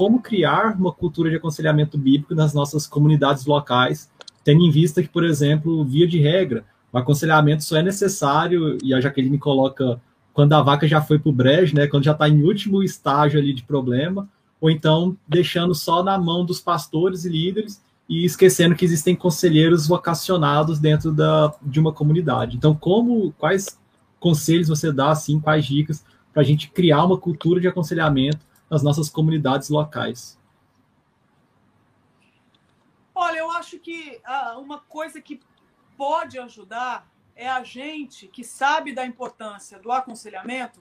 como criar uma cultura de aconselhamento bíblico nas nossas comunidades locais, tendo em vista que, por exemplo, via de regra, o aconselhamento só é necessário, e a Jaqueline coloca quando a vaca já foi para o brejo, né, quando já está em último estágio ali de problema, ou então deixando só na mão dos pastores e líderes e esquecendo que existem conselheiros vocacionados dentro da, de uma comunidade. Então, como quais conselhos você dá, assim, quais dicas para a gente criar uma cultura de aconselhamento nas nossas comunidades locais? Olha, eu acho que ah, uma coisa que pode ajudar é a gente que sabe da importância do aconselhamento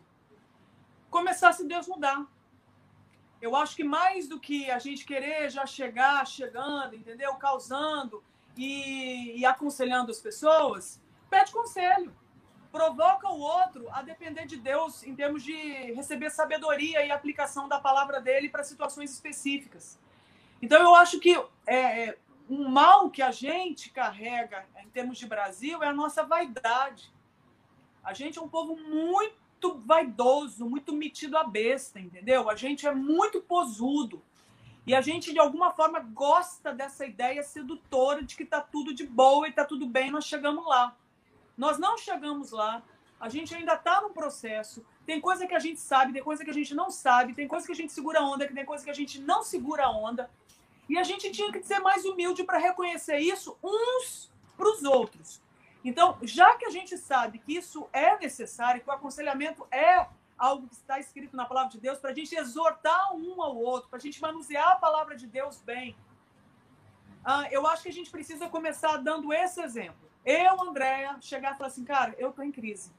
começar se desnudar. Eu acho que mais do que a gente querer já chegar chegando, entendeu? Causando e, e aconselhando as pessoas, pede conselho. Provoca o outro a depender de Deus em termos de receber sabedoria e aplicação da palavra dele para situações específicas. Então, eu acho que é, é um mal que a gente carrega em termos de Brasil é a nossa vaidade. A gente é um povo muito vaidoso, muito metido a besta, entendeu? A gente é muito posudo. E a gente, de alguma forma, gosta dessa ideia sedutora de que tá tudo de boa e tá tudo bem, nós chegamos lá. Nós não chegamos lá, a gente ainda está no processo. Tem coisa que a gente sabe, tem coisa que a gente não sabe, tem coisa que a gente segura onda, tem coisa que a gente não segura onda. E a gente tinha que ser mais humilde para reconhecer isso uns para os outros. Então, já que a gente sabe que isso é necessário, que o aconselhamento é algo que está escrito na palavra de Deus, para a gente exortar um ao outro, para a gente manusear a palavra de Deus bem, ah, eu acho que a gente precisa começar dando esse exemplo. Eu, Andréia, chegar e falar assim, cara, eu estou em crise.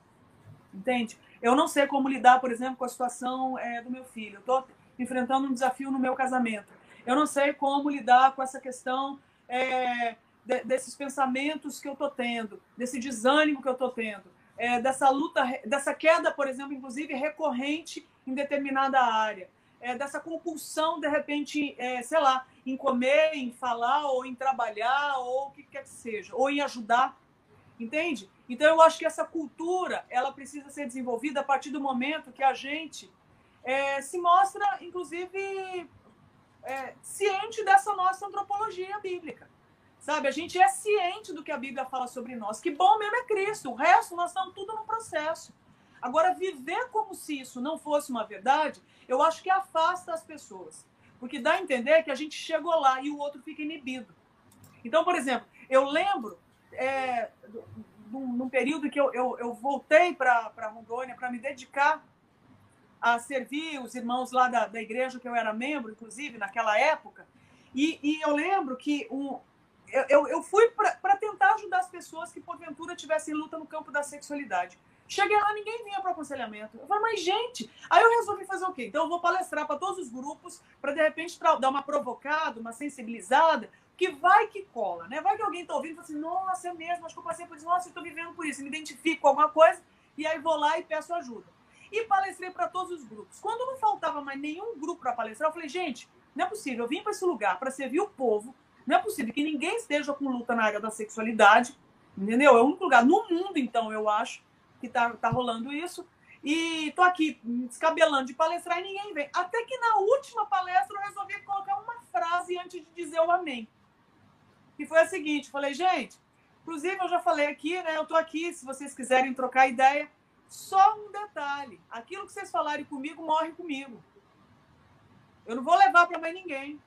Entende? Eu não sei como lidar, por exemplo, com a situação é, do meu filho. Eu estou enfrentando um desafio no meu casamento. Eu não sei como lidar com essa questão é, de, desses pensamentos que eu estou tendo, desse desânimo que eu estou tendo, é, dessa luta, dessa queda, por exemplo, inclusive recorrente em determinada área, é, dessa compulsão, de repente, é, sei lá, em comer, em falar, ou em trabalhar, ou o que quer que seja, ou em ajudar, entende? Então, eu acho que essa cultura, ela precisa ser desenvolvida a partir do momento que a gente é, se mostra, inclusive, é, ciente dessa nossa antropologia bíblica. Sabe, a gente é ciente do que a Bíblia fala sobre nós. Que bom mesmo é Cristo. O resto, nós estamos tudo no processo. Agora, viver como se isso não fosse uma verdade, eu acho que afasta as pessoas. Porque dá a entender que a gente chegou lá e o outro fica inibido. Então, por exemplo, eu lembro, é, num, num período que eu, eu, eu voltei para Rondônia para me dedicar a servir os irmãos lá da, da igreja que eu era membro, inclusive, naquela época. E, e eu lembro que um, eu, eu fui para tentar ajudar as pessoas que, porventura, tivessem luta no campo da sexualidade. Cheguei lá, ninguém vinha para aconselhamento. Eu falei, mas gente. Aí eu resolvi fazer o quê? Então eu vou palestrar para todos os grupos, para de repente dar uma provocada, uma sensibilizada, que vai que cola, né? Vai que alguém está ouvindo e fala assim, nossa, eu mesmo, acho que eu passei por isso, nossa, eu estou vivendo por isso, me identifico com alguma coisa, e aí vou lá e peço ajuda e palestrei para todos os grupos. Quando não faltava mais nenhum grupo para palestrar, eu falei, gente, não é possível, eu vim para esse lugar para servir o povo, não é possível que ninguém esteja com luta na área da sexualidade, entendeu? É o único lugar no mundo, então, eu acho, que tá, tá rolando isso. E tô aqui descabelando de palestrar e ninguém vem. Até que na última palestra eu resolvi colocar uma frase antes de dizer o amém. Que foi a seguinte: falei, gente, inclusive eu já falei aqui, né? Eu tô aqui, se vocês quiserem trocar ideia. Só um detalhe: aquilo que vocês falarem comigo morre comigo. Eu não vou levar para mais ninguém.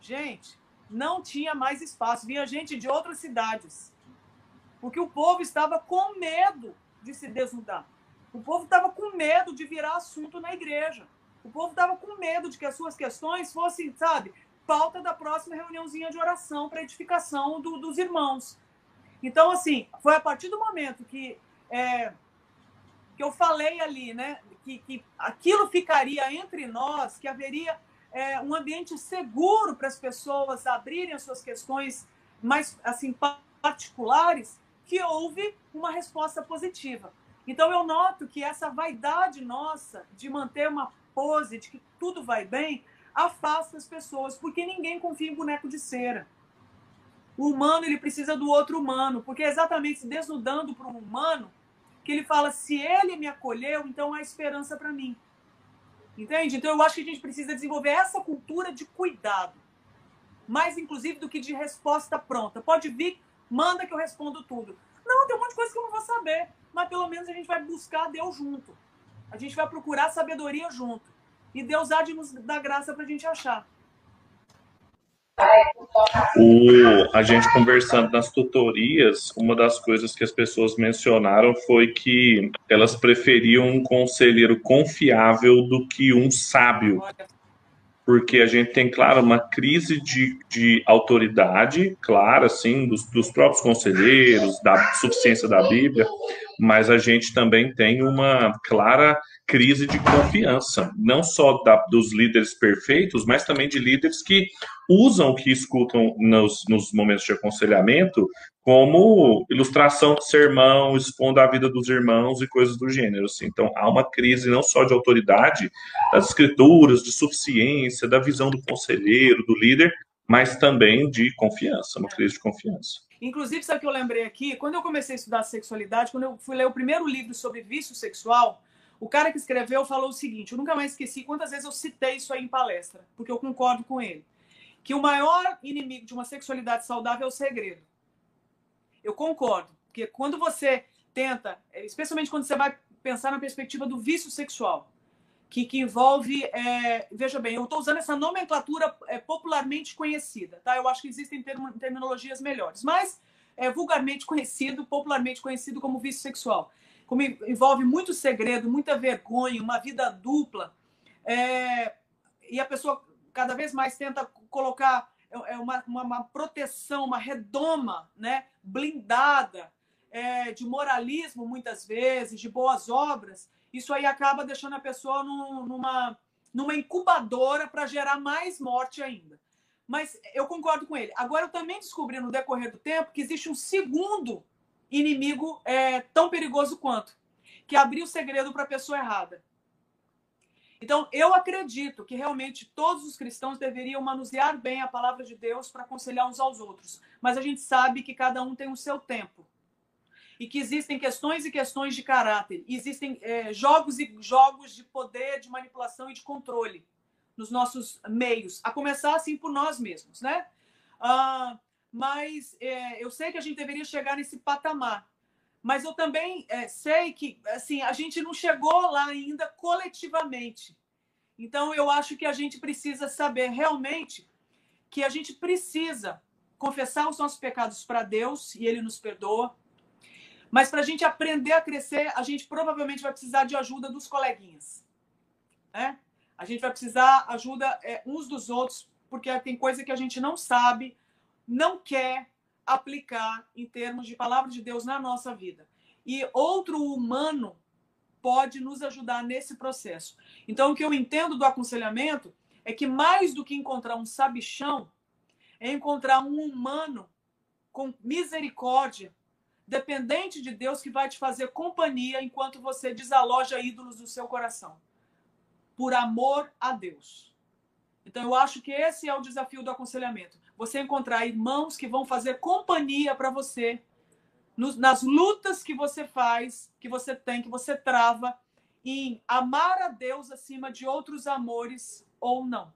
Gente, não tinha mais espaço. Vinha gente de outras cidades. Porque o povo estava com medo de se desnudar. O povo estava com medo de virar assunto na igreja. O povo estava com medo de que as suas questões fossem, sabe, pauta da próxima reuniãozinha de oração para edificação do, dos irmãos. Então, assim, foi a partir do momento que é, que eu falei ali, né? Que, que aquilo ficaria entre nós, que haveria é, um ambiente seguro para as pessoas abrirem as suas questões mais assim particulares, que houve uma resposta positiva. Então eu noto que essa vaidade nossa de manter uma pose de que tudo vai bem afasta as pessoas, porque ninguém confia em boneco de cera. O humano ele precisa do outro humano, porque é exatamente se desnudando para um humano que ele fala: se ele me acolheu, então há esperança para mim. Entende? Então eu acho que a gente precisa desenvolver essa cultura de cuidado. Mais, inclusive, do que de resposta pronta. Pode vir, manda que eu respondo tudo. Não, tem um monte de coisa que eu não vou saber. Mas pelo menos a gente vai buscar Deus junto. A gente vai procurar sabedoria junto. E Deus há de nos dar graça para a gente achar. O, a gente conversando nas tutorias, uma das coisas que as pessoas mencionaram foi que elas preferiam um conselheiro confiável do que um sábio. Porque a gente tem, claro, uma crise de, de autoridade, clara, assim, dos, dos próprios conselheiros, da suficiência da Bíblia, mas a gente também tem uma clara crise de confiança, não só da, dos líderes perfeitos, mas também de líderes que usam o que escutam nos, nos momentos de aconselhamento como ilustração de sermão, expondo a vida dos irmãos e coisas do gênero. Assim. Então, há uma crise não só de autoridade das escrituras, de suficiência, da visão do conselheiro, do líder, mas também de confiança, uma crise de confiança. Inclusive, sabe o que eu lembrei aqui? Quando eu comecei a estudar sexualidade, quando eu fui ler o primeiro livro sobre vício sexual, o cara que escreveu falou o seguinte: eu nunca mais esqueci quantas vezes eu citei isso aí em palestra, porque eu concordo com ele. Que o maior inimigo de uma sexualidade saudável é o segredo. Eu concordo, porque quando você tenta, especialmente quando você vai pensar na perspectiva do vício sexual, que, que envolve, é, veja bem, eu estou usando essa nomenclatura é, popularmente conhecida, tá? Eu acho que existem term terminologias melhores, mas é vulgarmente conhecido, popularmente conhecido como vício sexual como envolve muito segredo, muita vergonha, uma vida dupla, é, e a pessoa cada vez mais tenta colocar é, é uma, uma, uma proteção, uma redoma né, blindada é, de moralismo, muitas vezes, de boas obras, isso aí acaba deixando a pessoa num, numa, numa incubadora para gerar mais morte ainda. Mas eu concordo com ele. Agora, eu também descobri no decorrer do tempo que existe um segundo inimigo é, tão perigoso quanto, que é abrir o segredo para a pessoa errada. Então, eu acredito que realmente todos os cristãos deveriam manusear bem a palavra de Deus para aconselhar uns aos outros. Mas a gente sabe que cada um tem o seu tempo. E que existem questões e questões de caráter. Existem é, jogos e jogos de poder, de manipulação e de controle nos nossos meios. A começar, assim, por nós mesmos, né? Ah, mas é, eu sei que a gente deveria chegar nesse patamar. Mas eu também é, sei que assim a gente não chegou lá ainda coletivamente. Então eu acho que a gente precisa saber realmente que a gente precisa confessar os nossos pecados para Deus e Ele nos perdoa. Mas para a gente aprender a crescer, a gente provavelmente vai precisar de ajuda dos coleguinhas. Né? A gente vai precisar ajuda é, uns dos outros, porque tem coisa que a gente não sabe, não quer aplicar em termos de palavra de Deus na nossa vida. E outro humano pode nos ajudar nesse processo. Então, o que eu entendo do aconselhamento é que mais do que encontrar um sabichão, é encontrar um humano com misericórdia, dependente de Deus, que vai te fazer companhia enquanto você desaloja ídolos do seu coração. Por amor a Deus. Então, eu acho que esse é o desafio do aconselhamento você encontrar irmãos que vão fazer companhia para você nas lutas que você faz, que você tem, que você trava em amar a Deus acima de outros amores ou não.